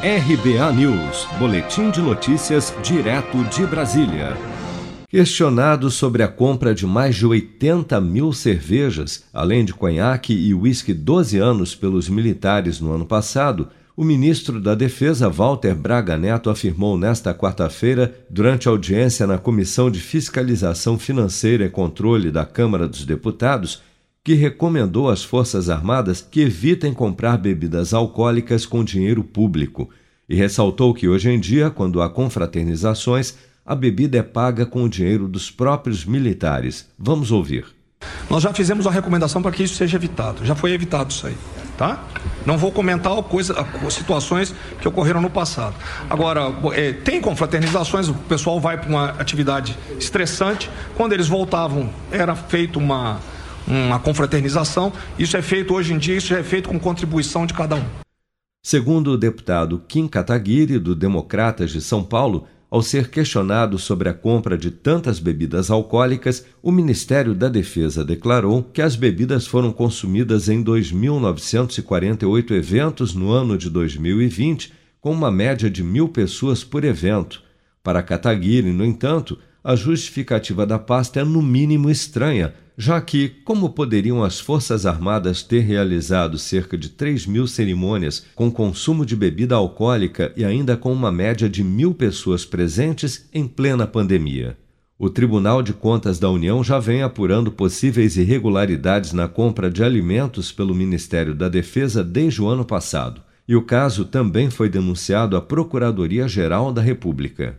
RBA News, Boletim de Notícias, direto de Brasília. Questionado sobre a compra de mais de 80 mil cervejas, além de conhaque e uísque 12 anos pelos militares no ano passado, o ministro da Defesa, Walter Braga Neto, afirmou nesta quarta-feira, durante audiência na Comissão de Fiscalização Financeira e Controle da Câmara dos Deputados, que recomendou às Forças Armadas que evitem comprar bebidas alcoólicas com dinheiro público e ressaltou que hoje em dia, quando há confraternizações, a bebida é paga com o dinheiro dos próprios militares. Vamos ouvir. Nós já fizemos uma recomendação para que isso seja evitado. Já foi evitado isso aí, tá? Não vou comentar coisa, situações que ocorreram no passado. Agora, é, tem confraternizações, o pessoal vai para uma atividade estressante. Quando eles voltavam, era feito uma uma confraternização. Isso é feito hoje em dia, isso é feito com contribuição de cada um. Segundo o deputado Kim Kataguiri, do Democratas de São Paulo, ao ser questionado sobre a compra de tantas bebidas alcoólicas, o Ministério da Defesa declarou que as bebidas foram consumidas em 2.948 eventos no ano de 2020, com uma média de mil pessoas por evento. Para Kataguiri, no entanto, a justificativa da pasta é no mínimo estranha, já que, como poderiam as Forças Armadas ter realizado cerca de 3 mil cerimônias com consumo de bebida alcoólica e ainda com uma média de mil pessoas presentes em plena pandemia? O Tribunal de Contas da União já vem apurando possíveis irregularidades na compra de alimentos pelo Ministério da Defesa desde o ano passado. E o caso também foi denunciado à Procuradoria-Geral da República.